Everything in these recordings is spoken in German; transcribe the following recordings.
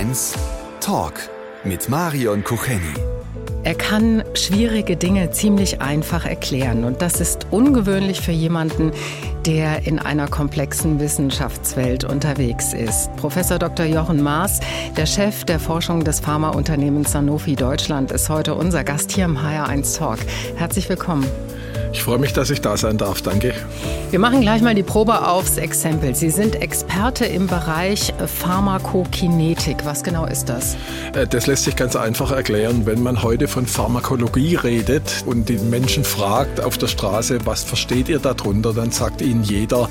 Mainz Talk mit Marion Kucheni. Er kann schwierige Dinge ziemlich einfach erklären und das ist ungewöhnlich für jemanden, der in einer komplexen Wissenschaftswelt unterwegs ist. Professor Dr. Jochen Maas, der Chef der Forschung des Pharmaunternehmens Sanofi Deutschland, ist heute unser Gast hier im HR1 Talk. Herzlich willkommen. Ich freue mich, dass ich da sein darf. Danke. Wir machen gleich mal die Probe aufs Exempel. Sie sind Experte im Bereich Pharmakokinetik. Was genau ist das? Äh, das lässt sich ganz einfach erklären. Wenn man heute von Pharmakologie redet und die Menschen fragt auf der Straße, was versteht ihr darunter, dann sagt ihnen jeder,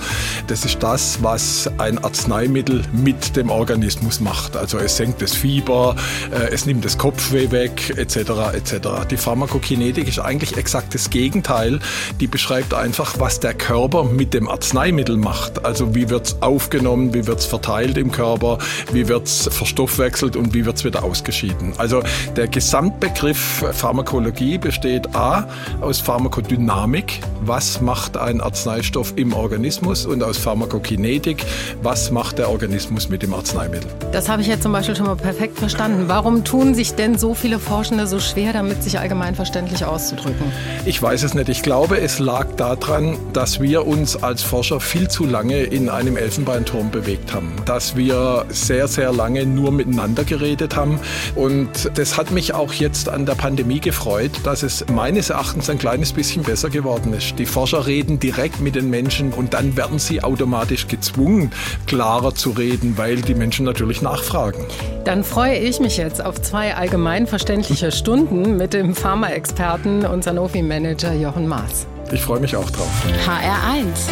das ist das, was ein Arzneimittel mit dem Organismus macht. Also es senkt das Fieber, äh, es nimmt das Kopfweh weg, etc. etc. Die Pharmakokinetik ist eigentlich exakt das Gegenteil die beschreibt einfach, was der Körper mit dem Arzneimittel macht. Also wie wird es aufgenommen, wie wird es verteilt im Körper, wie wird es verstoffwechselt und wie wird es wieder ausgeschieden. Also der Gesamtbegriff Pharmakologie besteht A aus Pharmakodynamik, was macht ein Arzneistoff im Organismus und aus Pharmakokinetik, was macht der Organismus mit dem Arzneimittel. Das habe ich jetzt zum Beispiel schon mal perfekt verstanden. Warum tun sich denn so viele Forschende so schwer, damit sich allgemein verständlich auszudrücken? Ich weiß es nicht. Ich glaube, glaube, es lag daran, dass wir uns als Forscher viel zu lange in einem Elfenbeinturm bewegt haben. Dass wir sehr, sehr lange nur miteinander geredet haben. Und das hat mich auch jetzt an der Pandemie gefreut, dass es meines Erachtens ein kleines bisschen besser geworden ist. Die Forscher reden direkt mit den Menschen und dann werden sie automatisch gezwungen, klarer zu reden, weil die Menschen natürlich nachfragen. Dann freue ich mich jetzt auf zwei allgemein verständliche Stunden mit dem Pharma-Experten und Sanofi-Manager Jochen Maas. Ich freue mich auch drauf. HR1.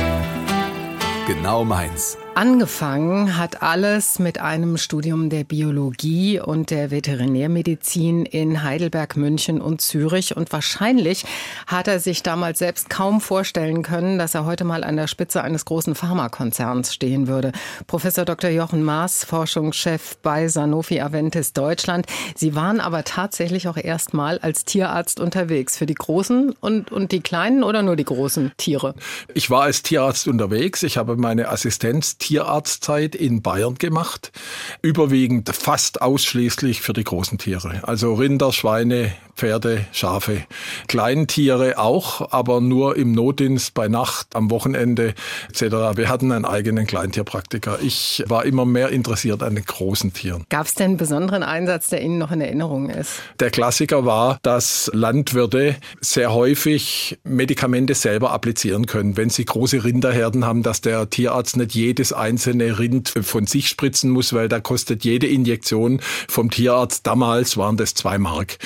Genau meins. Angefangen hat alles mit einem Studium der Biologie und der Veterinärmedizin in Heidelberg, München und Zürich. Und wahrscheinlich hat er sich damals selbst kaum vorstellen können, dass er heute mal an der Spitze eines großen Pharmakonzerns stehen würde. Professor Dr. Jochen Maas, Forschungschef bei Sanofi Aventis Deutschland. Sie waren aber tatsächlich auch erst mal als Tierarzt unterwegs. Für die großen und, und die kleinen oder nur die großen Tiere? Ich war als Tierarzt unterwegs. Ich habe meine Assistenz Tierarztzeit in Bayern gemacht. Überwiegend fast ausschließlich für die großen Tiere. Also Rinder, Schweine, Pferde, Schafe. Kleintiere auch, aber nur im Notdienst, bei Nacht, am Wochenende etc. Wir hatten einen eigenen Kleintierpraktiker. Ich war immer mehr interessiert an den großen Tieren. Gab es denn einen besonderen Einsatz, der Ihnen noch in Erinnerung ist? Der Klassiker war, dass Landwirte sehr häufig Medikamente selber applizieren können. Wenn sie große Rinderherden haben, dass der Tierarzt nicht jedes einzelne Rind von sich spritzen muss, weil da kostet jede Injektion vom Tierarzt, damals waren das zwei Mark.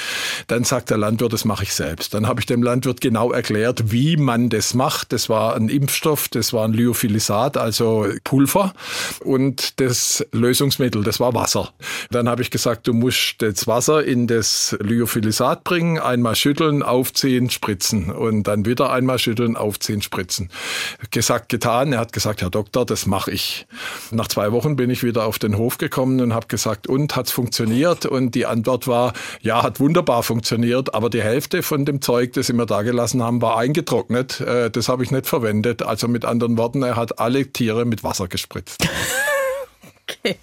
Dann sagt der Landwirt, das mache ich selbst. Dann habe ich dem Landwirt genau erklärt, wie man das macht. Das war ein Impfstoff, das war ein Lyophilisat, also Pulver und das Lösungsmittel, das war Wasser. Dann habe ich gesagt, du musst das Wasser in das Lyophilisat bringen, einmal schütteln, aufziehen, spritzen und dann wieder einmal schütteln, aufziehen, spritzen. Gesagt, getan. Er hat gesagt, Herr Doktor, das mache ich ich. Nach zwei Wochen bin ich wieder auf den Hof gekommen und habe gesagt, und hat's funktioniert? Und die Antwort war, ja, hat wunderbar funktioniert, aber die Hälfte von dem Zeug, das sie mir da gelassen haben, war eingetrocknet. Äh, das habe ich nicht verwendet. Also mit anderen Worten, er hat alle Tiere mit Wasser gespritzt. Okay.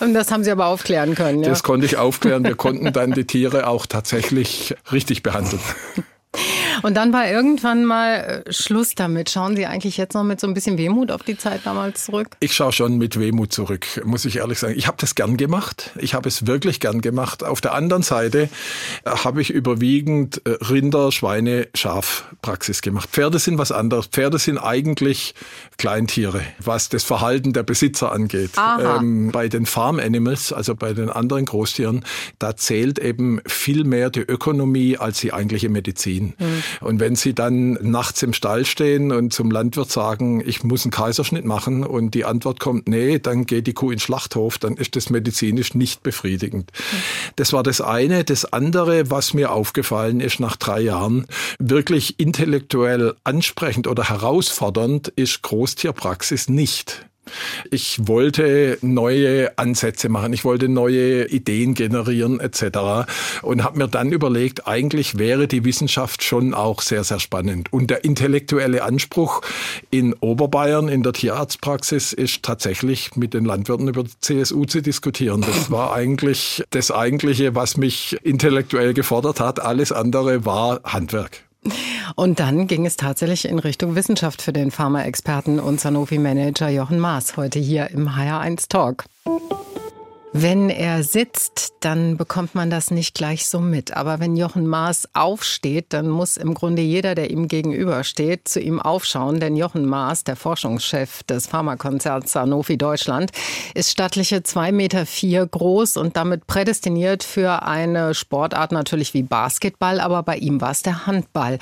Und das haben Sie aber aufklären können. Ja? Das konnte ich aufklären. Wir konnten dann die Tiere auch tatsächlich richtig behandeln. Und dann war irgendwann mal äh, Schluss damit. Schauen Sie eigentlich jetzt noch mit so ein bisschen Wehmut auf die Zeit damals zurück? Ich schaue schon mit Wehmut zurück, muss ich ehrlich sagen. Ich habe das gern gemacht. Ich habe es wirklich gern gemacht. Auf der anderen Seite äh, habe ich überwiegend äh, Rinder, Schweine, Schafpraxis gemacht. Pferde sind was anderes. Pferde sind eigentlich Kleintiere, was das Verhalten der Besitzer angeht. Ähm, bei den Farm Animals, also bei den anderen Großtieren, da zählt eben viel mehr die Ökonomie als die eigentliche Medizin. Mhm. Und wenn Sie dann nachts im Stall stehen und zum Landwirt sagen, ich muss einen Kaiserschnitt machen und die Antwort kommt, nee, dann geht die Kuh in den Schlachthof, dann ist das medizinisch nicht befriedigend. Das war das eine. Das andere, was mir aufgefallen ist nach drei Jahren, wirklich intellektuell ansprechend oder herausfordernd ist Großtierpraxis nicht. Ich wollte neue Ansätze machen, ich wollte neue Ideen generieren etc. und habe mir dann überlegt, eigentlich wäre die Wissenschaft schon auch sehr, sehr spannend. Und der intellektuelle Anspruch in Oberbayern in der Tierarztpraxis ist tatsächlich mit den Landwirten über die CSU zu diskutieren. Das war eigentlich das Eigentliche, was mich intellektuell gefordert hat. Alles andere war Handwerk. Und dann ging es tatsächlich in Richtung Wissenschaft für den Pharmaexperten und Sanofi-Manager Jochen Maas heute hier im HR1 Talk. Wenn er sitzt, dann bekommt man das nicht gleich so mit. Aber wenn Jochen Maas aufsteht, dann muss im Grunde jeder, der ihm gegenübersteht, zu ihm aufschauen. Denn Jochen Maas, der Forschungschef des Pharmakonzerns Sanofi Deutschland, ist stattliche zwei Meter vier groß und damit prädestiniert für eine Sportart natürlich wie Basketball. Aber bei ihm war es der Handball.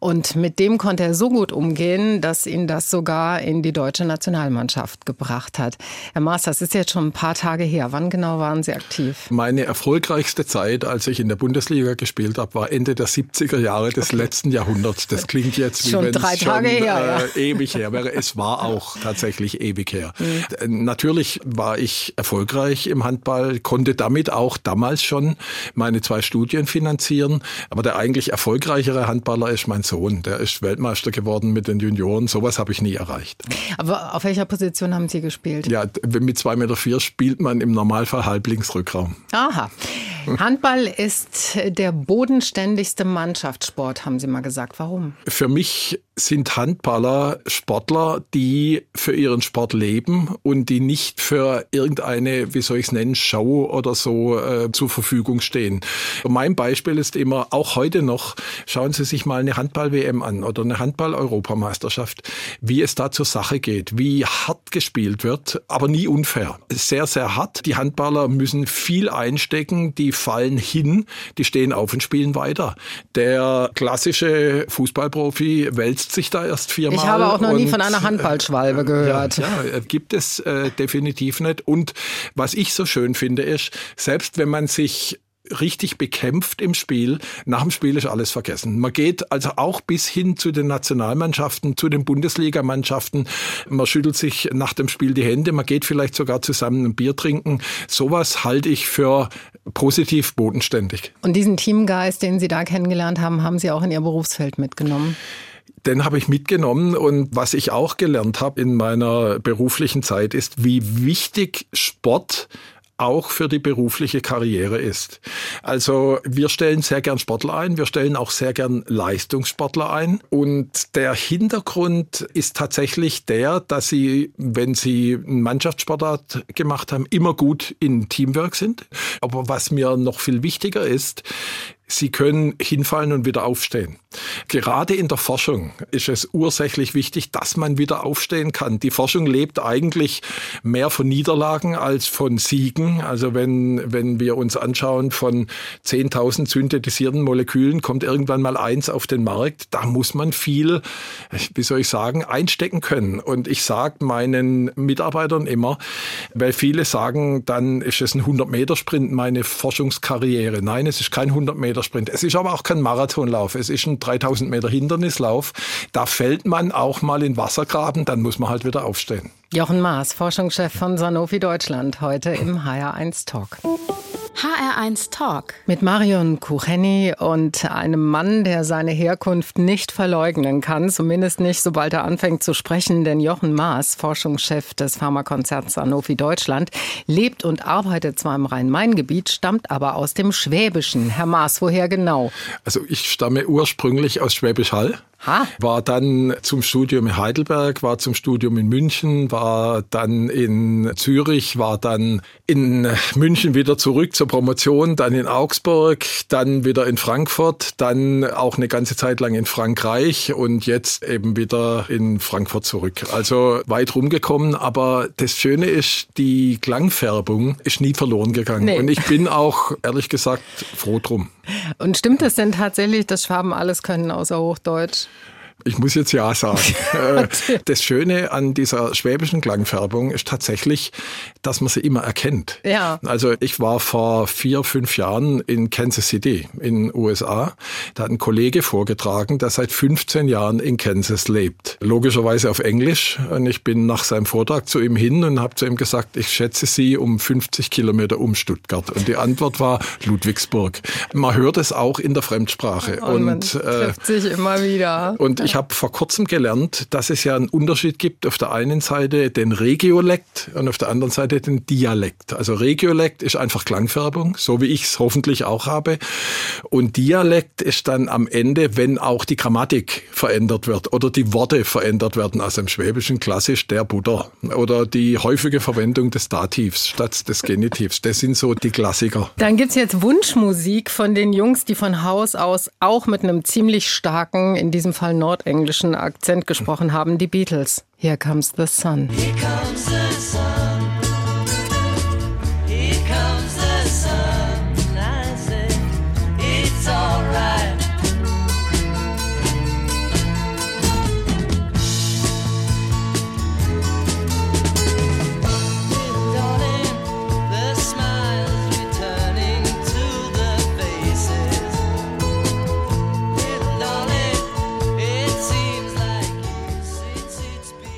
Und mit dem konnte er so gut umgehen, dass ihn das sogar in die deutsche Nationalmannschaft gebracht hat. Herr Maas, das ist jetzt schon ein paar Tage her. Wann genau waren Sie aktiv? Meine erfolgreichste Zeit, als ich in der Bundesliga gespielt habe, war Ende der 70er Jahre des okay. letzten Jahrhunderts. Das klingt jetzt wie schon drei Tage schon, her, äh, ewig her wäre. Es war auch tatsächlich ewig her. Mhm. Natürlich war ich erfolgreich im Handball, konnte damit auch damals schon meine zwei Studien finanzieren. Aber der eigentlich erfolgreichere Handballer ist mein Sohn. Der ist Weltmeister geworden mit den Junioren. Sowas habe ich nie erreicht. Aber auf welcher Position haben Sie gespielt? Ja, mit zwei Meter vier spielt man im Normalen Normalfall Halblingsrückraum. Aha. Handball ist der bodenständigste Mannschaftssport, haben Sie mal gesagt. Warum? Für mich sind Handballer Sportler, die für ihren Sport leben und die nicht für irgendeine, wie soll ich es nennen, Show oder so äh, zur Verfügung stehen. Mein Beispiel ist immer, auch heute noch, schauen Sie sich mal eine Handball-WM an oder eine Handball-Europameisterschaft, wie es da zur Sache geht, wie hart gespielt wird, aber nie unfair. Sehr, sehr hart. Die Handballer müssen viel einstecken, die fallen hin, die stehen auf und spielen weiter. Der klassische Fußballprofi wälzt setzt sich da erst viermal. Ich habe auch noch nie von einer Handballschwalbe gehört. Ja, ja, gibt es äh, definitiv nicht. Und was ich so schön finde, ist, selbst wenn man sich richtig bekämpft im Spiel. Nach dem Spiel ist alles vergessen. Man geht also auch bis hin zu den Nationalmannschaften, zu den Bundesligamannschaften. Man schüttelt sich nach dem Spiel die Hände. Man geht vielleicht sogar zusammen ein Bier trinken. Sowas halte ich für positiv bodenständig. Und diesen Teamgeist, den Sie da kennengelernt haben, haben Sie auch in Ihr Berufsfeld mitgenommen? Den habe ich mitgenommen und was ich auch gelernt habe in meiner beruflichen Zeit ist, wie wichtig Sport auch für die berufliche Karriere ist. Also wir stellen sehr gern Sportler ein, wir stellen auch sehr gern Leistungssportler ein und der Hintergrund ist tatsächlich der, dass sie, wenn sie einen Mannschaftssportart gemacht haben, immer gut in Teamwork sind. Aber was mir noch viel wichtiger ist, Sie können hinfallen und wieder aufstehen. Gerade in der Forschung ist es ursächlich wichtig, dass man wieder aufstehen kann. Die Forschung lebt eigentlich mehr von Niederlagen als von Siegen. Also wenn, wenn wir uns anschauen, von 10.000 synthetisierten Molekülen kommt irgendwann mal eins auf den Markt. Da muss man viel, wie soll ich sagen, einstecken können. Und ich sage meinen Mitarbeitern immer, weil viele sagen, dann ist es ein 100-Meter-Sprint, meine Forschungskarriere. Nein, es ist kein 100-Meter Meter Sprint. Es ist aber auch kein Marathonlauf. Es ist ein 3000 Meter Hindernislauf. Da fällt man auch mal in Wassergraben, dann muss man halt wieder aufstehen. Jochen Maas, Forschungschef von Sanofi Deutschland, heute im HR1 Talk. HR1 Talk. Mit Marion Kucheni und einem Mann, der seine Herkunft nicht verleugnen kann, zumindest nicht, sobald er anfängt zu sprechen, denn Jochen Maas, Forschungschef des Pharmakonzerns Sanofi Deutschland, lebt und arbeitet zwar im Rhein-Main-Gebiet, stammt aber aus dem Schwäbischen. Herr Maas, woher genau? Also ich stamme ursprünglich aus Schwäbisch Hall. Ha. War dann zum Studium in Heidelberg, war zum Studium in München, war dann in Zürich, war dann in München wieder zurück zur Promotion, dann in Augsburg, dann wieder in Frankfurt, dann auch eine ganze Zeit lang in Frankreich und jetzt eben wieder in Frankfurt zurück. Also weit rumgekommen, aber das Schöne ist, die Klangfärbung ist nie verloren gegangen. Nee. Und ich bin auch, ehrlich gesagt, froh drum. Und stimmt es denn tatsächlich, dass Schwaben alles können außer Hochdeutsch? Ich muss jetzt ja sagen. Äh, das Schöne an dieser schwäbischen Klangfärbung ist tatsächlich, dass man sie immer erkennt. Ja. Also ich war vor vier, fünf Jahren in Kansas City in den USA. Da hat ein Kollege vorgetragen, der seit 15 Jahren in Kansas lebt. Logischerweise auf Englisch. Und ich bin nach seinem Vortrag zu ihm hin und habe zu ihm gesagt, ich schätze Sie um 50 Kilometer um Stuttgart. Und die Antwort war Ludwigsburg. Man hört es auch in der Fremdsprache. Und, und man trifft sich immer wieder. Und ich habe vor kurzem gelernt, dass es ja einen Unterschied gibt. Auf der einen Seite den Regiolekt und auf der anderen Seite den Dialekt. Also Regiolekt ist einfach Klangfärbung, so wie ich es hoffentlich auch habe. Und Dialekt ist dann am Ende, wenn auch die Grammatik verändert wird oder die Worte verändert werden. Also im Schwäbischen klassisch der Butter oder die häufige Verwendung des Dativs statt des Genitivs. Das sind so die Klassiker. Dann gibt's jetzt Wunschmusik von den Jungs, die von Haus aus auch mit einem ziemlich starken, in diesem Fall nordenglischen Akzent gesprochen haben, die Beatles. Here comes the sun. Here comes the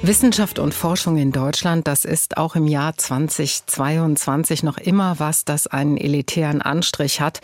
Wissenschaft und Forschung in Deutschland, das ist auch im Jahr 2022 noch immer was, das einen elitären Anstrich hat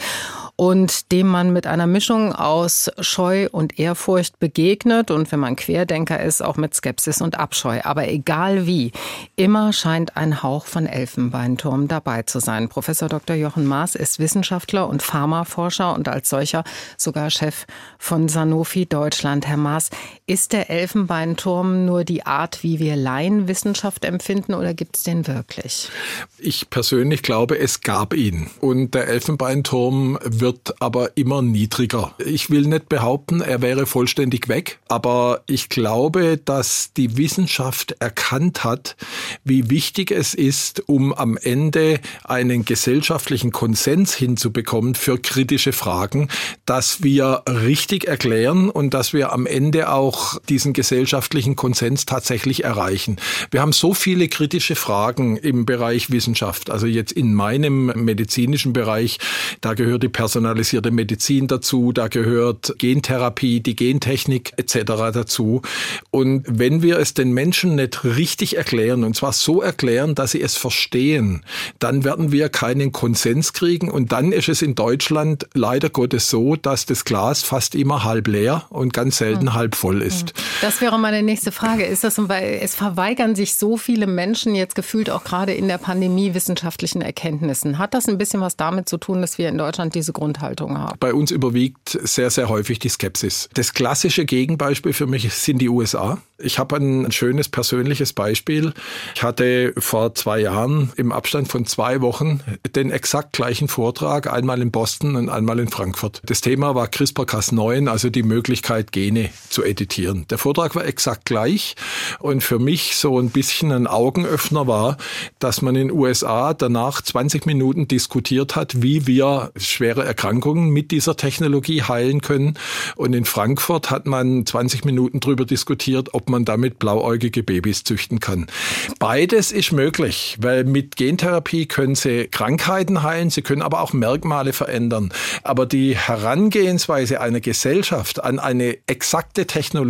und dem man mit einer Mischung aus Scheu und Ehrfurcht begegnet und wenn man Querdenker ist, auch mit Skepsis und Abscheu. Aber egal wie, immer scheint ein Hauch von Elfenbeinturm dabei zu sein. Professor Dr. Jochen Maas ist Wissenschaftler und Pharmaforscher und als solcher sogar Chef von Sanofi Deutschland. Herr Maas, ist der Elfenbeinturm nur die Art, wie wir Laienwissenschaft empfinden oder gibt es den wirklich? Ich persönlich glaube, es gab ihn. Und der Elfenbeinturm wird aber immer niedriger. Ich will nicht behaupten, er wäre vollständig weg, aber ich glaube, dass die Wissenschaft erkannt hat, wie wichtig es ist, um am Ende einen gesellschaftlichen Konsens hinzubekommen für kritische Fragen, dass wir richtig erklären und dass wir am Ende auch diesen gesellschaftlichen Konsens tatsächlich erreichen. Wir haben so viele kritische Fragen im Bereich Wissenschaft. Also jetzt in meinem medizinischen Bereich, da gehört die Person personalisierte Medizin dazu, da gehört Gentherapie, die Gentechnik etc. dazu. Und wenn wir es den Menschen nicht richtig erklären, und zwar so erklären, dass sie es verstehen, dann werden wir keinen Konsens kriegen. Und dann ist es in Deutschland leider Gottes so, dass das Glas fast immer halb leer und ganz selten mhm. halb voll ist. Hm. Das wäre meine nächste Frage. Ist das, weil es verweigern sich so viele Menschen jetzt gefühlt auch gerade in der Pandemie wissenschaftlichen Erkenntnissen. Hat das ein bisschen was damit zu tun, dass wir in Deutschland diese Grundhaltung haben. Bei uns überwiegt sehr, sehr häufig die Skepsis. Das klassische Gegenbeispiel für mich sind die USA. Ich habe ein schönes persönliches Beispiel. Ich hatte vor zwei Jahren im Abstand von zwei Wochen den exakt gleichen Vortrag, einmal in Boston und einmal in Frankfurt. Das Thema war CRISPR-Cas9, also die Möglichkeit, Gene zu editieren. Der Vortrag war exakt gleich und für mich so ein bisschen ein Augenöffner war, dass man in den USA danach 20 Minuten diskutiert hat, wie wir schwere Erkrankungen mit dieser Technologie heilen können. Und in Frankfurt hat man 20 Minuten darüber diskutiert, ob man damit blauäugige Babys züchten kann. Beides ist möglich, weil mit Gentherapie können sie Krankheiten heilen, sie können aber auch Merkmale verändern. Aber die Herangehensweise einer Gesellschaft an eine exakte Technologie,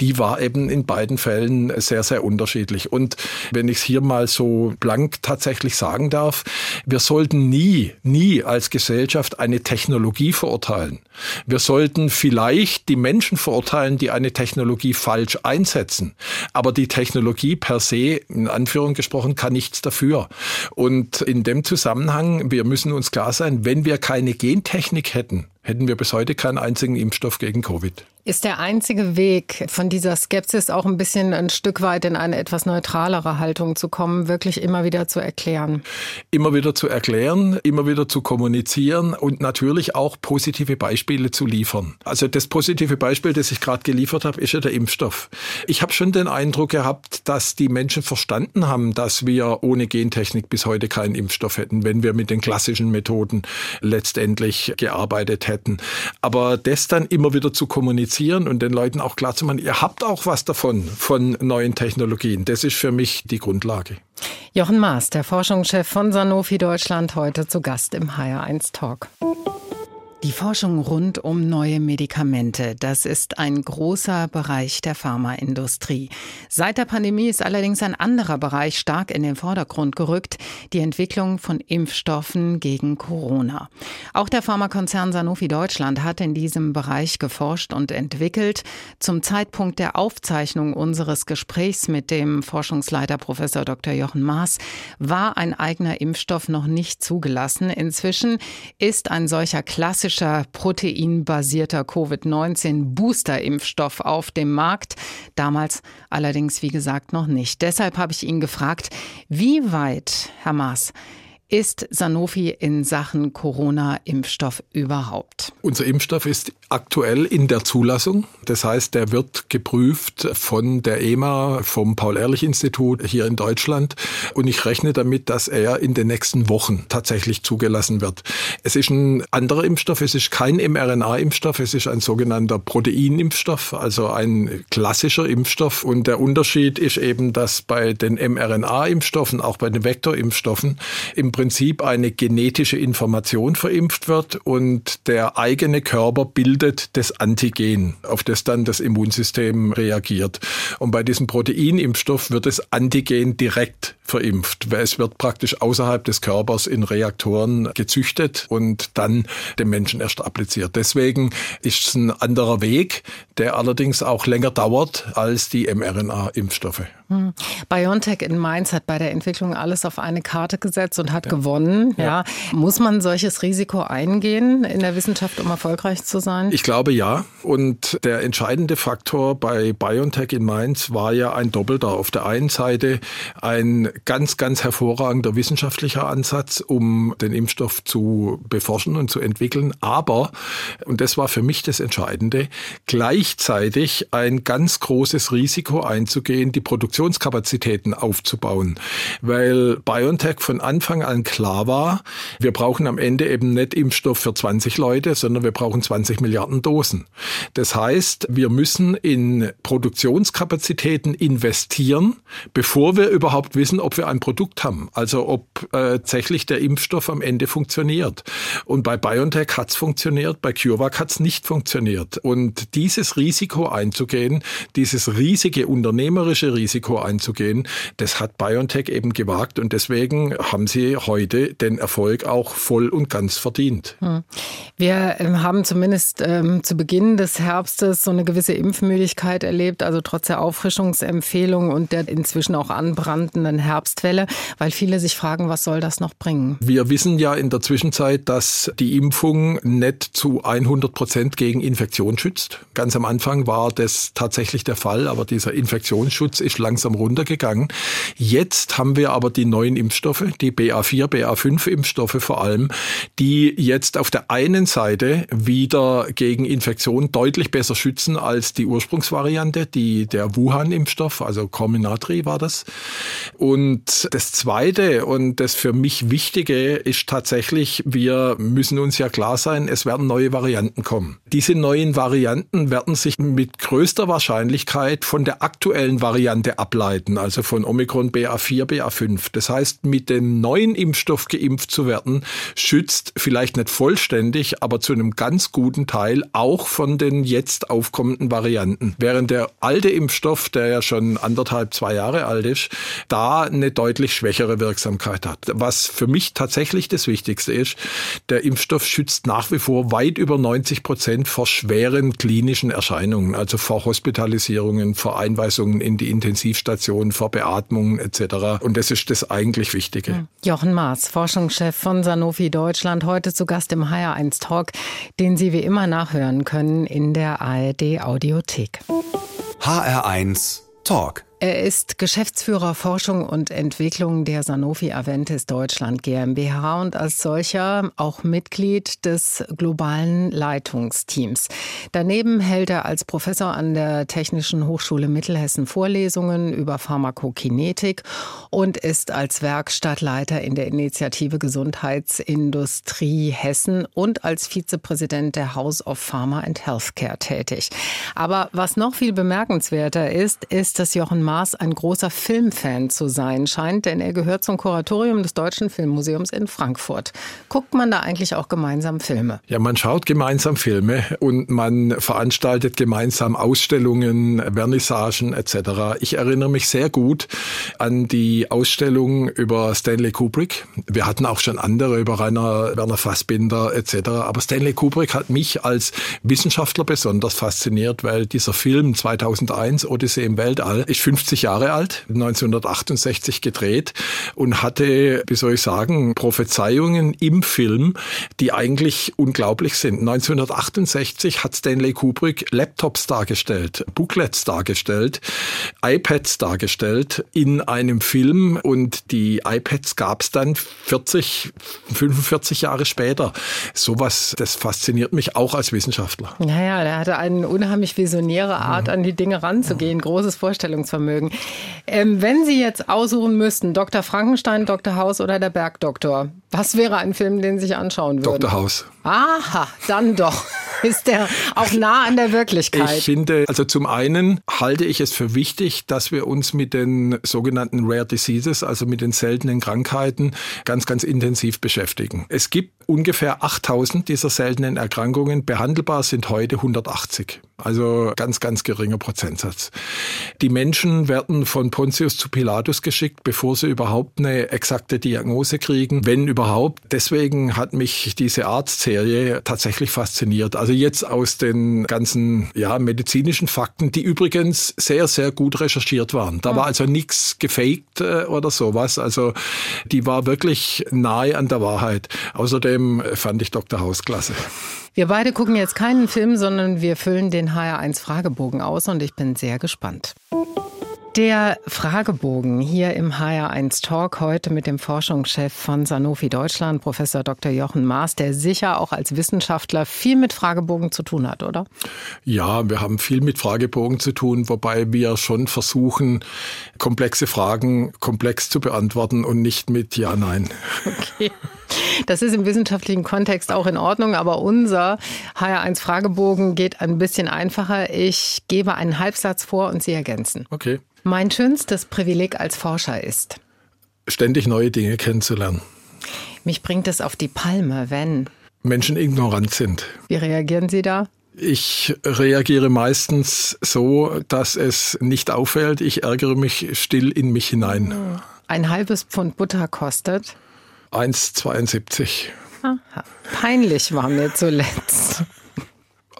die war eben in beiden Fällen sehr, sehr unterschiedlich. Und wenn ich es hier mal so blank tatsächlich sagen darf, wir sollten nie, nie als Gesellschaft eine Technologie verurteilen. Wir sollten vielleicht die Menschen verurteilen, die eine Technologie falsch einsetzen. Aber die Technologie per se, in Anführung gesprochen, kann nichts dafür. Und in dem Zusammenhang, wir müssen uns klar sein, wenn wir keine Gentechnik hätten, hätten wir bis heute keinen einzigen Impfstoff gegen Covid. Ist der einzige Weg, von dieser Skepsis auch ein bisschen ein Stück weit in eine etwas neutralere Haltung zu kommen, wirklich immer wieder zu erklären? Immer wieder zu erklären, immer wieder zu kommunizieren und natürlich auch positive Beispiele zu liefern. Also das positive Beispiel, das ich gerade geliefert habe, ist ja der Impfstoff. Ich habe schon den Eindruck gehabt, dass die Menschen verstanden haben, dass wir ohne Gentechnik bis heute keinen Impfstoff hätten, wenn wir mit den klassischen Methoden letztendlich gearbeitet hätten. Aber das dann immer wieder zu kommunizieren, kommunizieren und den Leuten auch klar zu machen, ihr habt auch was davon, von neuen Technologien. Das ist für mich die Grundlage. Jochen Maas, der Forschungschef von Sanofi Deutschland, heute zu Gast im HR1 Talk. Die Forschung rund um neue Medikamente, das ist ein großer Bereich der Pharmaindustrie. Seit der Pandemie ist allerdings ein anderer Bereich stark in den Vordergrund gerückt, die Entwicklung von Impfstoffen gegen Corona. Auch der Pharmakonzern Sanofi Deutschland hat in diesem Bereich geforscht und entwickelt. Zum Zeitpunkt der Aufzeichnung unseres Gesprächs mit dem Forschungsleiter Professor Dr. Jochen Maas war ein eigener Impfstoff noch nicht zugelassen. Inzwischen ist ein solcher klassischer klassischer proteinbasierter Covid-19-Booster-Impfstoff auf dem Markt. Damals allerdings, wie gesagt, noch nicht. Deshalb habe ich ihn gefragt, wie weit, Herr Maas, ist Sanofi in Sachen Corona-Impfstoff überhaupt? Unser Impfstoff ist aktuell in der Zulassung. Das heißt, der wird geprüft von der EMA, vom Paul-Ehrlich-Institut hier in Deutschland. Und ich rechne damit, dass er in den nächsten Wochen tatsächlich zugelassen wird. Es ist ein anderer Impfstoff. Es ist kein mRNA-Impfstoff. Es ist ein sogenannter Proteinimpfstoff, also ein klassischer Impfstoff. Und der Unterschied ist eben, dass bei den mRNA-Impfstoffen, auch bei den Vektorimpfstoffen, im Prinzip eine genetische Information verimpft wird und der eigene Körper bildet das Antigen, auf das dann das Immunsystem reagiert. Und bei diesem Proteinimpfstoff wird das Antigen direkt verimpft, weil es wird praktisch außerhalb des Körpers in Reaktoren gezüchtet und dann dem Menschen erst appliziert. Deswegen ist es ein anderer Weg, der allerdings auch länger dauert als die mRNA-Impfstoffe. Hm. BioNTech in Mainz hat bei der Entwicklung alles auf eine Karte gesetzt und hat ja. gewonnen. Ja. ja. Muss man solches Risiko eingehen in der Wissenschaft, um erfolgreich zu sein? Ich glaube ja. Und der entscheidende Faktor bei BioNTech in Mainz war ja ein doppelter. Auf der einen Seite ein ganz, ganz hervorragender wissenschaftlicher Ansatz, um den Impfstoff zu beforschen und zu entwickeln. Aber, und das war für mich das Entscheidende, gleichzeitig ein ganz großes Risiko einzugehen, die Produktionskapazitäten aufzubauen. Weil BioNTech von Anfang an klar war, wir brauchen am Ende eben nicht Impfstoff für 20 Leute, sondern wir brauchen 20 Milliarden Dosen. Das heißt, wir müssen in Produktionskapazitäten investieren, bevor wir überhaupt wissen, ob ob wir ein Produkt haben, also ob äh, tatsächlich der Impfstoff am Ende funktioniert. Und bei BioNTech hat es funktioniert, bei CureVac hat es nicht funktioniert. Und dieses Risiko einzugehen, dieses riesige unternehmerische Risiko einzugehen, das hat BioNTech eben gewagt und deswegen haben sie heute den Erfolg auch voll und ganz verdient. Hm. Wir ähm, haben zumindest ähm, zu Beginn des Herbstes so eine gewisse Impfmüdigkeit erlebt, also trotz der Auffrischungsempfehlung und der inzwischen auch anbrandenden Herbst Herbstwelle, weil viele sich fragen, was soll das noch bringen? Wir wissen ja in der Zwischenzeit, dass die Impfung nicht zu 100 Prozent gegen Infektion schützt. Ganz am Anfang war das tatsächlich der Fall, aber dieser Infektionsschutz ist langsam runtergegangen. Jetzt haben wir aber die neuen Impfstoffe, die BA4, BA5 Impfstoffe vor allem, die jetzt auf der einen Seite wieder gegen Infektion deutlich besser schützen als die Ursprungsvariante, die der Wuhan-Impfstoff, also Comirnaty war das. Und und das Zweite und das für mich Wichtige ist tatsächlich, wir müssen uns ja klar sein, es werden neue Varianten kommen. Diese neuen Varianten werden sich mit größter Wahrscheinlichkeit von der aktuellen Variante ableiten, also von Omikron BA4, BA5. Das heißt, mit dem neuen Impfstoff geimpft zu werden, schützt vielleicht nicht vollständig, aber zu einem ganz guten Teil auch von den jetzt aufkommenden Varianten. Während der alte Impfstoff, der ja schon anderthalb, zwei Jahre alt ist, da eine deutlich schwächere Wirksamkeit hat. Was für mich tatsächlich das Wichtigste ist, der Impfstoff schützt nach wie vor weit über 90 Prozent vor schweren klinischen Erscheinungen, also vor Hospitalisierungen, vor Einweisungen in die Intensivstation, vor Beatmungen etc. Und das ist das eigentlich Wichtige. Hm. Jochen Maas, Forschungschef von Sanofi Deutschland, heute zu Gast im HR1 Talk, den Sie wie immer nachhören können in der ARD Audiothek. HR1 Talk Er ist Geschäftsführer Forschung und Entwicklung der Sanofi Aventis Deutschland GmbH und als solcher auch Mitglied des globalen Leitungsteams. Daneben hält er als Professor an der Technischen Hochschule Mittelhessen Vorlesungen über Pharmakokinetik und ist als Werkstattleiter in der Initiative Gesundheitsindustrie Hessen und als Vizepräsident der House of Pharma and Healthcare tätig. Aber was noch viel bemerkenswerter ist, ist, dass Jochen Maas ein großer Filmfan zu sein scheint, denn er gehört zum Kuratorium des Deutschen Filmmuseums in Frankfurt. Guckt man da eigentlich auch gemeinsam Filme? Ja, man schaut gemeinsam Filme und man veranstaltet gemeinsam Ausstellungen, Vernissagen etc. Ich erinnere mich sehr gut an die Ausstellung über Stanley Kubrick. Wir hatten auch schon andere über Rainer Werner Fassbinder etc. Aber Stanley Kubrick hat mich als Wissenschaftler besonders fasziniert, weil dieser Film 2001 Odyssee im Weltall ist 50 Jahre alt, 1968 gedreht und hatte, wie soll ich sagen, Prophezeiungen im Film, die eigentlich unglaublich sind. 1968 hat Stanley Kubrick Laptops dargestellt, Booklets dargestellt, iPads dargestellt in einem Film und die iPads gab es dann 40, 45 Jahre später. Sowas, das fasziniert mich auch als Wissenschaftler. Naja, der hatte eine unheimlich visionäre Art, an die Dinge ranzugehen, großes Vorstellungsvermögen. Vermögen. Ähm, wenn Sie jetzt aussuchen müssten, Dr. Frankenstein, Dr. Haus oder der Bergdoktor, was wäre ein Film, den Sie sich anschauen würden? Dr. Haus. Aha, dann doch. Ist der auch nah an der Wirklichkeit? Ich finde, also zum einen halte ich es für wichtig, dass wir uns mit den sogenannten Rare Diseases, also mit den seltenen Krankheiten, ganz, ganz intensiv beschäftigen. Es gibt ungefähr 8000 dieser seltenen Erkrankungen. Behandelbar sind heute 180. Also ganz, ganz geringer Prozentsatz. Die Menschen werden von Pontius zu Pilatus geschickt, bevor sie überhaupt eine exakte Diagnose kriegen, wenn überhaupt. Deswegen hat mich diese Arztserie tatsächlich fasziniert. Also jetzt aus den ganzen ja, medizinischen Fakten, die übrigens sehr, sehr gut recherchiert waren. Da war also nichts gefaked äh, oder sowas. Also die war wirklich nahe an der Wahrheit. Außerdem fand ich Dr. Haus klasse. Wir beide gucken jetzt keinen Film, sondern wir füllen den HR1 Fragebogen aus und ich bin sehr gespannt. Der Fragebogen hier im HR1 Talk heute mit dem Forschungschef von Sanofi Deutschland, Professor Dr. Jochen Maas, der sicher auch als Wissenschaftler viel mit Fragebogen zu tun hat, oder? Ja, wir haben viel mit Fragebogen zu tun, wobei wir schon versuchen, komplexe Fragen komplex zu beantworten und nicht mit Ja, Nein. Okay. Das ist im wissenschaftlichen Kontext auch in Ordnung, aber unser HR1 Fragebogen geht ein bisschen einfacher. Ich gebe einen Halbsatz vor und Sie ergänzen. Okay. Mein schönstes Privileg als Forscher ist, ständig neue Dinge kennenzulernen. Mich bringt es auf die Palme, wenn Menschen ignorant sind. Wie reagieren Sie da? Ich reagiere meistens so, dass es nicht auffällt. Ich ärgere mich still in mich hinein. Ein halbes Pfund Butter kostet 1,72. Peinlich war mir zuletzt.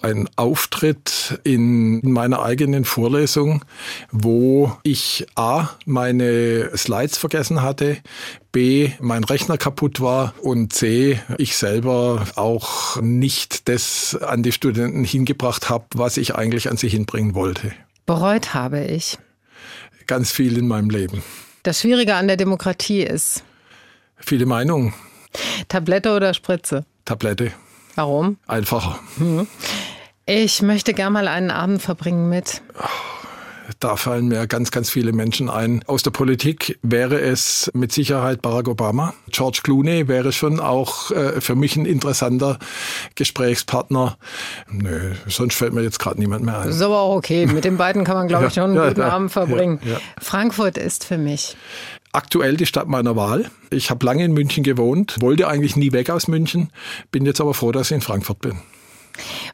Ein Auftritt in meiner eigenen Vorlesung, wo ich A, meine Slides vergessen hatte, B, mein Rechner kaputt war und C, ich selber auch nicht das an die Studenten hingebracht habe, was ich eigentlich an sie hinbringen wollte. Bereut habe ich. Ganz viel in meinem Leben. Das Schwierige an der Demokratie ist, Viele Meinungen. Tablette oder Spritze? Tablette. Warum? Einfacher. Mhm. Ich möchte gern mal einen Abend verbringen mit. Da fallen mir ganz, ganz viele Menschen ein. Aus der Politik wäre es mit Sicherheit Barack Obama. George Clooney wäre schon auch äh, für mich ein interessanter Gesprächspartner. Nö, sonst fällt mir jetzt gerade niemand mehr ein. Ist aber auch okay. Mit den beiden kann man, glaube ich, schon einen guten ja, Abend verbringen. Ja, Frankfurt ist für mich aktuell die Stadt meiner Wahl. Ich habe lange in München gewohnt, wollte eigentlich nie weg aus München, bin jetzt aber froh, dass ich in Frankfurt bin.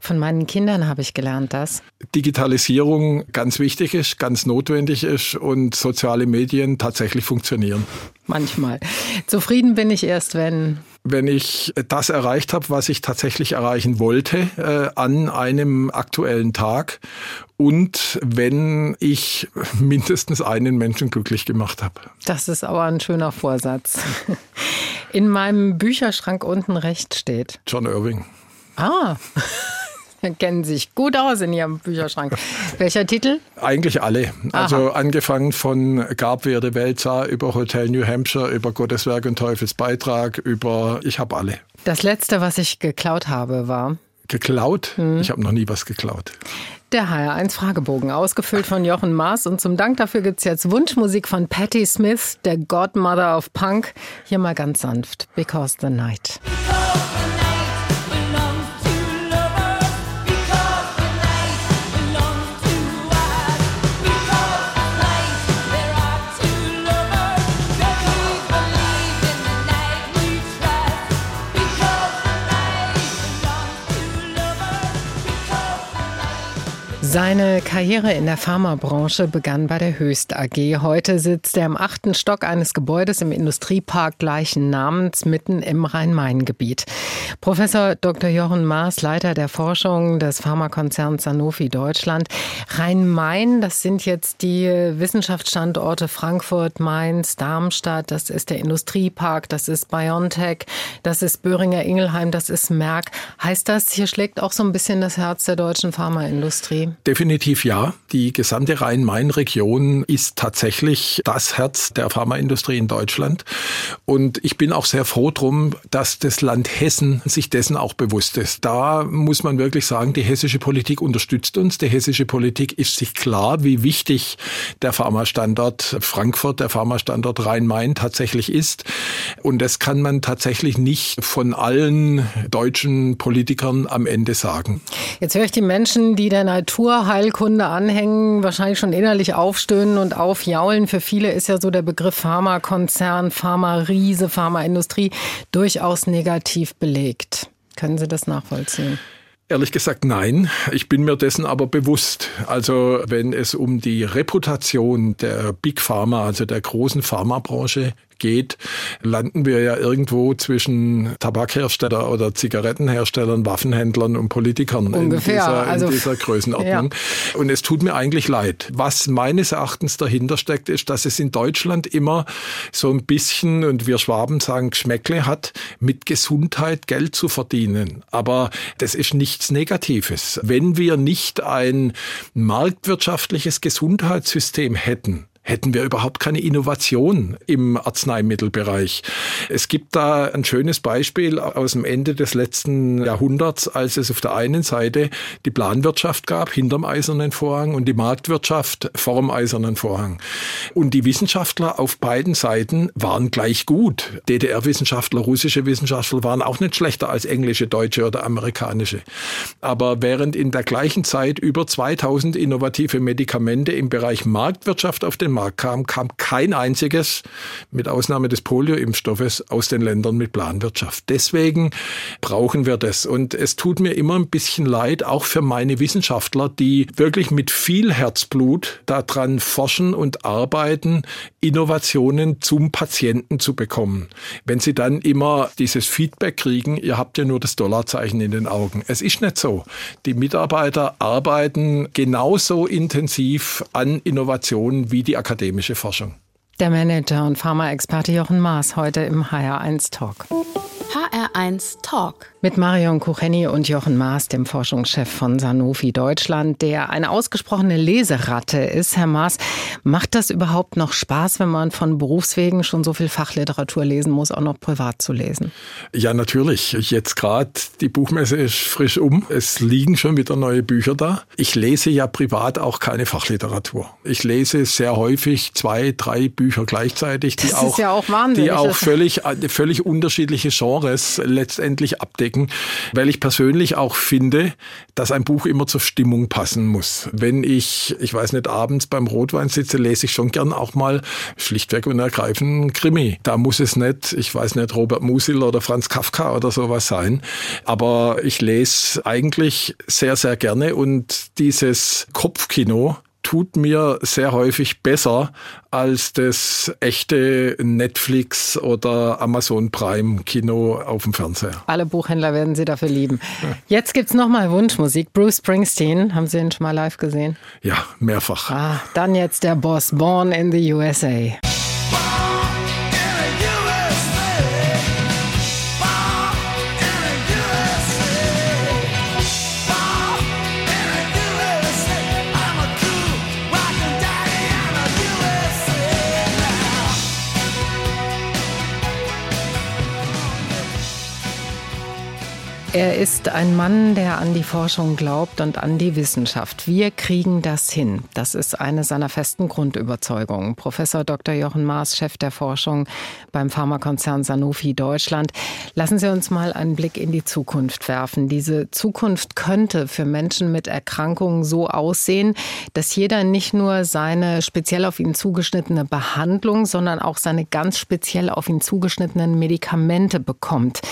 Von meinen Kindern habe ich gelernt, dass Digitalisierung ganz wichtig ist, ganz notwendig ist und soziale Medien tatsächlich funktionieren. Manchmal. Zufrieden bin ich erst, wenn wenn ich das erreicht habe, was ich tatsächlich erreichen wollte äh, an einem aktuellen Tag und wenn ich mindestens einen Menschen glücklich gemacht habe. Das ist aber ein schöner Vorsatz. In meinem Bücherschrank unten rechts steht John Irving. Ah. Kennen sich gut aus in Ihrem Bücherschrank. Welcher Titel? Eigentlich alle. Also Aha. angefangen von Gabwerde Weltsar über Hotel New Hampshire, über Gotteswerk und Teufelsbeitrag, über ich habe alle. Das letzte, was ich geklaut habe, war Geklaut? Hm. Ich habe noch nie was geklaut. Der HR1 Fragebogen, ausgefüllt von Jochen Maas. Und zum Dank dafür gibt es jetzt Wunschmusik von Patti Smith, der Godmother of Punk. Hier mal ganz sanft. Because the Night. Seine Karriere in der Pharmabranche begann bei der Höchst AG. Heute sitzt er im achten Stock eines Gebäudes im Industriepark gleichen Namens mitten im Rhein-Main-Gebiet. Professor Dr. Jochen Maas, Leiter der Forschung des Pharmakonzerns Sanofi Deutschland. Rhein-Main, das sind jetzt die Wissenschaftsstandorte Frankfurt, Mainz, Darmstadt, das ist der Industriepark, das ist BioNTech, das ist Böhringer Ingelheim, das ist Merck. Heißt das, hier schlägt auch so ein bisschen das Herz der deutschen Pharmaindustrie? Definitiv ja. Die gesamte Rhein-Main-Region ist tatsächlich das Herz der Pharmaindustrie in Deutschland. Und ich bin auch sehr froh drum, dass das Land Hessen sich dessen auch bewusst ist. Da muss man wirklich sagen, die hessische Politik unterstützt uns. Die hessische Politik ist sich klar, wie wichtig der Pharmastandort Frankfurt, der Pharmastandort Rhein-Main tatsächlich ist. Und das kann man tatsächlich nicht von allen deutschen Politikern am Ende sagen. Jetzt höre ich die Menschen, die der Natur Naturheilkunde anhängen, wahrscheinlich schon innerlich aufstöhnen und aufjaulen. Für viele ist ja so der Begriff Pharmakonzern, Pharma-Riese, Pharmaindustrie durchaus negativ belegt. Können Sie das nachvollziehen? Ehrlich gesagt nein. Ich bin mir dessen aber bewusst. Also wenn es um die Reputation der Big Pharma, also der großen Pharmabranche geht, landen wir ja irgendwo zwischen Tabakhersteller oder Zigarettenherstellern, Waffenhändlern und Politikern Ungefähr, in dieser, also, in dieser Größenordnung. Ja. Und es tut mir eigentlich leid. Was meines Erachtens dahinter steckt, ist, dass es in Deutschland immer so ein bisschen, und wir Schwaben sagen, Geschmäckle hat, mit Gesundheit Geld zu verdienen. Aber das ist nichts Negatives. Wenn wir nicht ein marktwirtschaftliches Gesundheitssystem hätten, hätten wir überhaupt keine Innovation im Arzneimittelbereich. Es gibt da ein schönes Beispiel aus dem Ende des letzten Jahrhunderts, als es auf der einen Seite die Planwirtschaft gab, hinterm eisernen Vorhang, und die Marktwirtschaft vorm eisernen Vorhang. Und die Wissenschaftler auf beiden Seiten waren gleich gut. DDR-Wissenschaftler, russische Wissenschaftler waren auch nicht schlechter als englische, deutsche oder amerikanische. Aber während in der gleichen Zeit über 2000 innovative Medikamente im Bereich Marktwirtschaft auf den Markt kam, kam kein einziges, mit Ausnahme des Polio-Impfstoffes, aus den Ländern mit Planwirtschaft. Deswegen brauchen wir das. Und es tut mir immer ein bisschen leid, auch für meine Wissenschaftler, die wirklich mit viel Herzblut daran forschen und arbeiten, Innovationen zum Patienten zu bekommen. Wenn sie dann immer dieses Feedback kriegen, ihr habt ja nur das Dollarzeichen in den Augen. Es ist nicht so. Die Mitarbeiter arbeiten genauso intensiv an Innovationen wie die akademische Forschung. Der Manager und Pharmaexperte Jochen Maas heute im HR1 Talk. HR1 Talk. Mit Marion Kucheni und Jochen Maas, dem Forschungschef von Sanofi Deutschland, der eine ausgesprochene Leseratte ist. Herr Maas, macht das überhaupt noch Spaß, wenn man von Berufswegen schon so viel Fachliteratur lesen muss, auch noch privat zu lesen? Ja, natürlich. Jetzt gerade die Buchmesse ist frisch um. Es liegen schon wieder neue Bücher da. Ich lese ja privat auch keine Fachliteratur. Ich lese sehr häufig zwei, drei Bücher gleichzeitig, die das auch, ja auch, die auch völlig, völlig unterschiedliche Genres letztendlich abdecken, weil ich persönlich auch finde, dass ein Buch immer zur Stimmung passen muss. Wenn ich, ich weiß nicht, abends beim Rotwein sitze, lese ich schon gern auch mal schlichtweg und ergreifend Krimi. Da muss es nicht, ich weiß nicht, Robert Musil oder Franz Kafka oder sowas sein. Aber ich lese eigentlich sehr, sehr gerne und dieses Kopfkino, tut mir sehr häufig besser als das echte Netflix oder Amazon Prime Kino auf dem Fernseher. Alle Buchhändler werden Sie dafür lieben. Jetzt gibt's noch mal Wunschmusik. Bruce Springsteen, haben Sie ihn schon mal live gesehen? Ja, mehrfach. Ah, dann jetzt der Boss Born in the USA. Er ist ein Mann, der an die Forschung glaubt und an die Wissenschaft. Wir kriegen das hin. Das ist eine seiner festen Grundüberzeugungen. Professor Dr. Jochen Maas, Chef der Forschung beim Pharmakonzern Sanofi Deutschland. Lassen Sie uns mal einen Blick in die Zukunft werfen. Diese Zukunft könnte für Menschen mit Erkrankungen so aussehen, dass jeder nicht nur seine speziell auf ihn zugeschnittene Behandlung, sondern auch seine ganz speziell auf ihn zugeschnittenen Medikamente bekommt.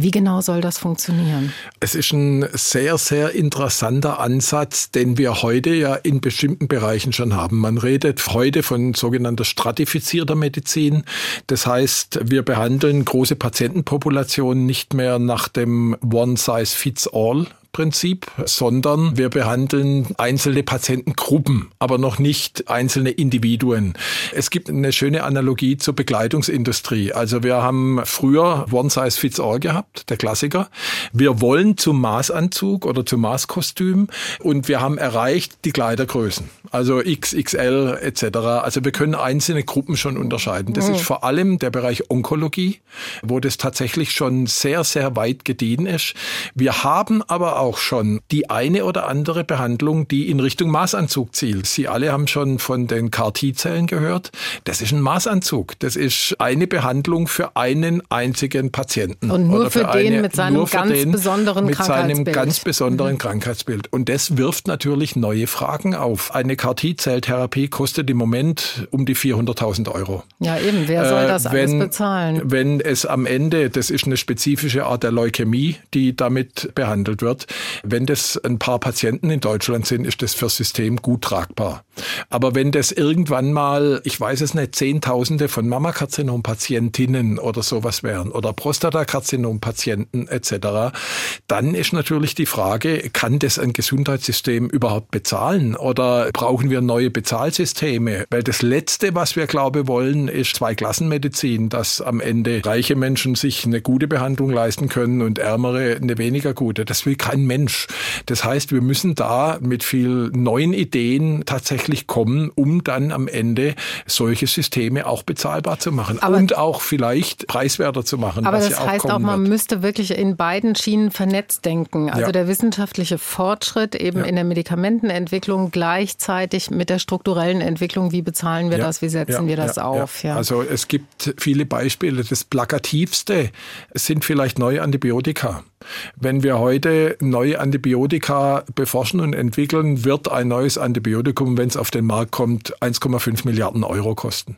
Wie genau soll das funktionieren? Es ist ein sehr, sehr interessanter Ansatz, den wir heute ja in bestimmten Bereichen schon haben. Man redet heute von sogenannter stratifizierter Medizin. Das heißt, wir behandeln große Patientenpopulationen nicht mehr nach dem One-Size-Fits-All Prinzip, sondern wir behandeln einzelne Patientengruppen, aber noch nicht einzelne Individuen. Es gibt eine schöne Analogie zur Bekleidungsindustrie. Also wir haben früher One Size Fits All gehabt, der Klassiker. Wir wollen zum Maßanzug oder zum Maßkostüm und wir haben erreicht die Kleidergrößen, also XXL etc. Also wir können einzelne Gruppen schon unterscheiden. Das ist vor allem der Bereich Onkologie, wo das tatsächlich schon sehr, sehr weit gediehen ist. Wir haben aber auch schon die eine oder andere Behandlung, die in Richtung Maßanzug zielt. Sie alle haben schon von den CAR-T-Zellen gehört. Das ist ein Maßanzug. Das ist eine Behandlung für einen einzigen Patienten. Und nur für, für, den eine, mit seinem ganz den, besonderen mit Krankheitsbild. Mit seinem ganz besonderen mhm. Krankheitsbild. Und das wirft natürlich neue Fragen auf. Eine CAR-T-Zelltherapie kostet im Moment um die 400.000 Euro. Ja, eben. Wer soll das äh, wenn, alles bezahlen? Wenn es am Ende, das ist eine spezifische Art der Leukämie, die damit behandelt wird, wenn das ein paar Patienten in Deutschland sind, ist das fürs System gut tragbar. Aber wenn das irgendwann mal, ich weiß es nicht, Zehntausende von Mammakarzinom-Patientinnen oder sowas wären oder Prostatakarzinom-Patienten etc., dann ist natürlich die Frage, kann das ein Gesundheitssystem überhaupt bezahlen oder brauchen wir neue Bezahlsysteme? Weil das Letzte, was wir, glaube wollen, ist Zweiklassenmedizin, dass am Ende reiche Menschen sich eine gute Behandlung leisten können und ärmere eine weniger gute. Das will kein Mensch. Das heißt, wir müssen da mit viel neuen Ideen tatsächlich kommen, um dann am Ende solche Systeme auch bezahlbar zu machen aber und auch vielleicht preiswerter zu machen. Aber das ja auch heißt auch, man wird. müsste wirklich in beiden Schienen vernetzt denken. Also ja. der wissenschaftliche Fortschritt eben ja. in der Medikamentenentwicklung gleichzeitig mit der strukturellen Entwicklung. Wie bezahlen wir das? Wie setzen wir das auf? Also es gibt viele Beispiele. Das plakativste sind vielleicht neue Antibiotika. Wenn wir heute neue Antibiotika beforschen und entwickeln, wird ein neues Antibiotikum, wenn es auf den Markt kommt, 1,5 Milliarden Euro kosten.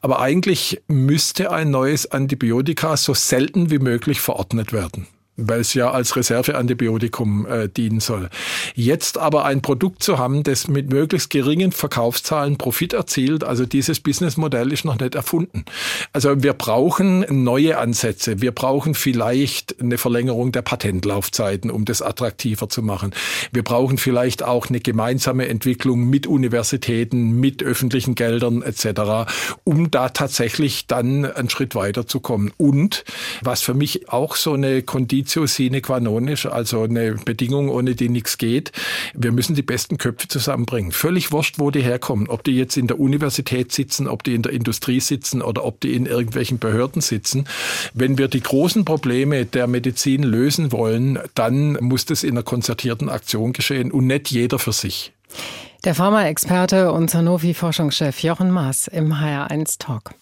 Aber eigentlich müsste ein neues Antibiotika so selten wie möglich verordnet werden weil es ja als Reserveantibiotikum äh, dienen soll. Jetzt aber ein Produkt zu haben, das mit möglichst geringen Verkaufszahlen Profit erzielt, also dieses Businessmodell ist noch nicht erfunden. Also wir brauchen neue Ansätze. Wir brauchen vielleicht eine Verlängerung der Patentlaufzeiten, um das attraktiver zu machen. Wir brauchen vielleicht auch eine gemeinsame Entwicklung mit Universitäten, mit öffentlichen Geldern etc., um da tatsächlich dann einen Schritt weiterzukommen. Und was für mich auch so eine Kondition Conditio sine qua non ist, also eine Bedingung, ohne die nichts geht. Wir müssen die besten Köpfe zusammenbringen. Völlig wurscht, wo die herkommen. Ob die jetzt in der Universität sitzen, ob die in der Industrie sitzen oder ob die in irgendwelchen Behörden sitzen. Wenn wir die großen Probleme der Medizin lösen wollen, dann muss das in einer konzertierten Aktion geschehen und nicht jeder für sich. Der Pharma-Experte und Sanofi-Forschungschef Jochen Maas im HR1 Talk.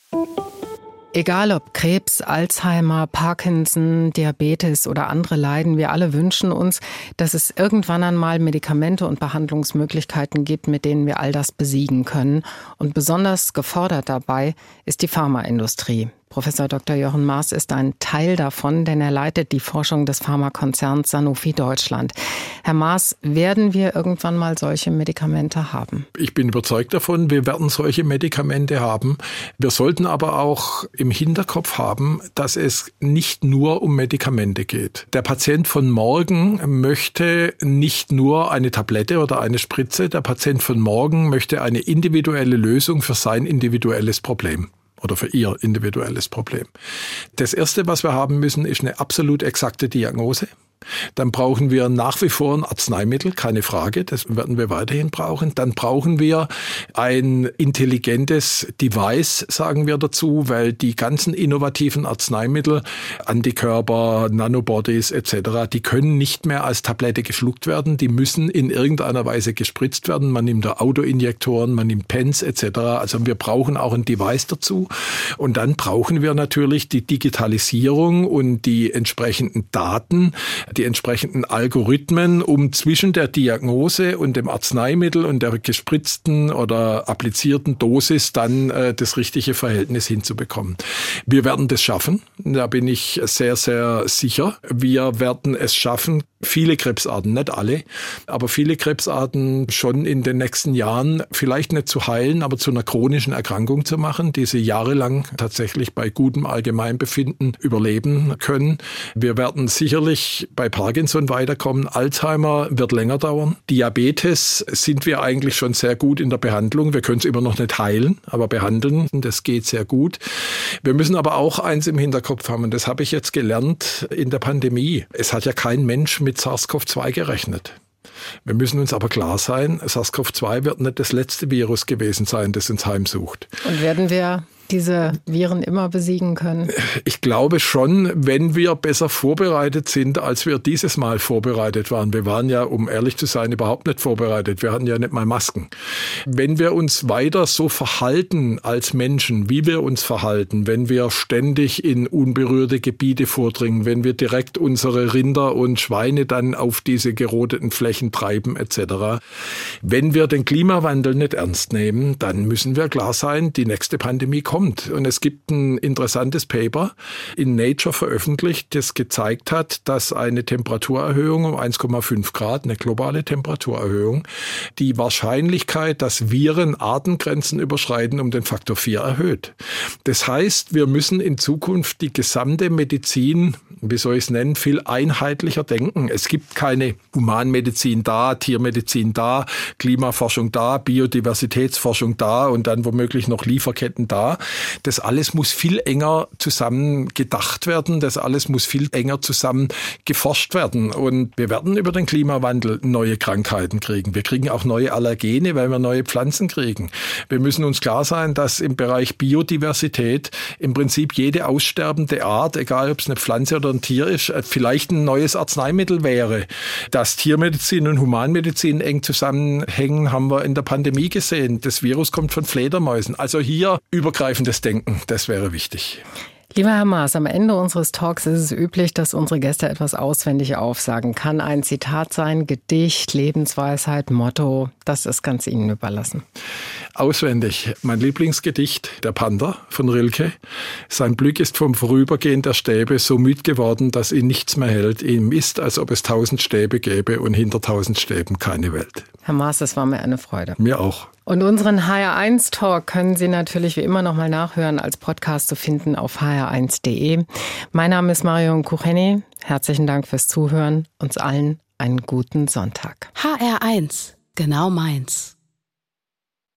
Egal ob Krebs, Alzheimer, Parkinson, Diabetes oder andere Leiden, wir alle wünschen uns, dass es irgendwann einmal Medikamente und Behandlungsmöglichkeiten gibt, mit denen wir all das besiegen können. Und besonders gefordert dabei ist die Pharmaindustrie. Professor Dr. Jochen Maas ist ein Teil davon, denn er leitet die Forschung des Pharmakonzerns Sanofi Deutschland. Herr Maas, werden wir irgendwann mal solche Medikamente haben? Ich bin überzeugt davon, wir werden solche Medikamente haben. Wir sollten aber auch im Hinterkopf haben, dass es nicht nur um Medikamente geht. Der Patient von morgen möchte nicht nur eine Tablette oder eine Spritze. Der Patient von morgen möchte eine individuelle Lösung für sein individuelles Problem oder für ihr individuelles Problem. Das Erste, was wir haben müssen, ist eine absolut exakte Diagnose. Dann brauchen wir nach wie vor ein Arzneimittel, keine Frage, das werden wir weiterhin brauchen. Dann brauchen wir ein intelligentes Device, sagen wir dazu, weil die ganzen innovativen Arzneimittel, Antikörper, Nanobodies etc., die können nicht mehr als Tablette geschluckt werden, die müssen in irgendeiner Weise gespritzt werden. Man nimmt da Autoinjektoren, man nimmt Pens etc. Also wir brauchen auch ein Device dazu. Und dann brauchen wir natürlich die Digitalisierung und die entsprechenden Daten, die entsprechenden Algorithmen, um zwischen der Diagnose und dem Arzneimittel und der gespritzten oder applizierten Dosis dann äh, das richtige Verhältnis hinzubekommen. Wir werden das schaffen. Da bin ich sehr, sehr sicher. Wir werden es schaffen, viele Krebsarten, nicht alle, aber viele Krebsarten schon in den nächsten Jahren vielleicht nicht zu heilen, aber zu einer chronischen Erkrankung zu machen, die sie jahrelang tatsächlich bei gutem Allgemeinbefinden überleben können. Wir werden sicherlich bei Parkinson weiterkommen. Alzheimer wird länger dauern. Diabetes sind wir eigentlich schon sehr gut in der Behandlung. Wir können es immer noch nicht heilen, aber behandeln, das geht sehr gut. Wir müssen aber auch eins im Hinterkopf haben, und das habe ich jetzt gelernt in der Pandemie. Es hat ja kein Mensch mit SARS-CoV-2 gerechnet. Wir müssen uns aber klar sein, SARS-CoV-2 wird nicht das letzte Virus gewesen sein, das uns heimsucht. Und werden wir diese Viren immer besiegen können? Ich glaube schon, wenn wir besser vorbereitet sind, als wir dieses Mal vorbereitet waren. Wir waren ja, um ehrlich zu sein, überhaupt nicht vorbereitet. Wir hatten ja nicht mal Masken. Wenn wir uns weiter so verhalten als Menschen, wie wir uns verhalten, wenn wir ständig in unberührte Gebiete vordringen, wenn wir direkt unsere Rinder und Schweine dann auf diese gerodeten Flächen treiben etc. Wenn wir den Klimawandel nicht ernst nehmen, dann müssen wir klar sein, die nächste Pandemie kommt kommt. Und es gibt ein interessantes Paper in Nature veröffentlicht, das gezeigt hat, dass eine Temperaturerhöhung um 1,5 Grad, eine globale Temperaturerhöhung, die Wahrscheinlichkeit, dass Viren Artengrenzen überschreiten, um den Faktor 4 erhöht. Das heißt, wir müssen in Zukunft die gesamte Medizin, wie soll ich es nennen, viel einheitlicher denken. Es gibt keine Humanmedizin da, Tiermedizin da, Klimaforschung da, Biodiversitätsforschung da und dann womöglich noch Lieferketten da. Das alles muss viel enger zusammen gedacht werden. Das alles muss viel enger zusammen geforscht werden. Und wir werden über den Klimawandel neue Krankheiten kriegen. Wir kriegen auch neue Allergene, weil wir neue Pflanzen kriegen. Wir müssen uns klar sein, dass im Bereich Biodiversität im Prinzip jede aussterbende Art, egal ob es eine Pflanze oder ein Tier ist, vielleicht ein neues Arzneimittel wäre. Dass Tiermedizin und Humanmedizin eng zusammenhängen, haben wir in der Pandemie gesehen. Das Virus kommt von Fledermäusen. Also hier übergreifend übergreifendes Denken, das wäre wichtig. Lieber Herr Maas, am Ende unseres Talks ist es üblich, dass unsere Gäste etwas auswendig aufsagen. Kann ein Zitat sein, Gedicht, Lebensweisheit, Motto, das ist ganz Ihnen überlassen. Auswendig. Mein Lieblingsgedicht, Der Panther von Rilke. Sein Glück ist vom Vorübergehen der Stäbe so müd geworden, dass ihn nichts mehr hält. Ihm ist, als ob es tausend Stäbe gäbe und hinter tausend Stäben keine Welt. Herr Maas, es war mir eine Freude. Mir auch. Und unseren HR1 Talk können Sie natürlich wie immer nochmal nachhören als Podcast zu finden auf hr1.de. Mein Name ist Marion Kucheni. Herzlichen Dank fürs Zuhören. Uns allen einen guten Sonntag. HR1, genau meins.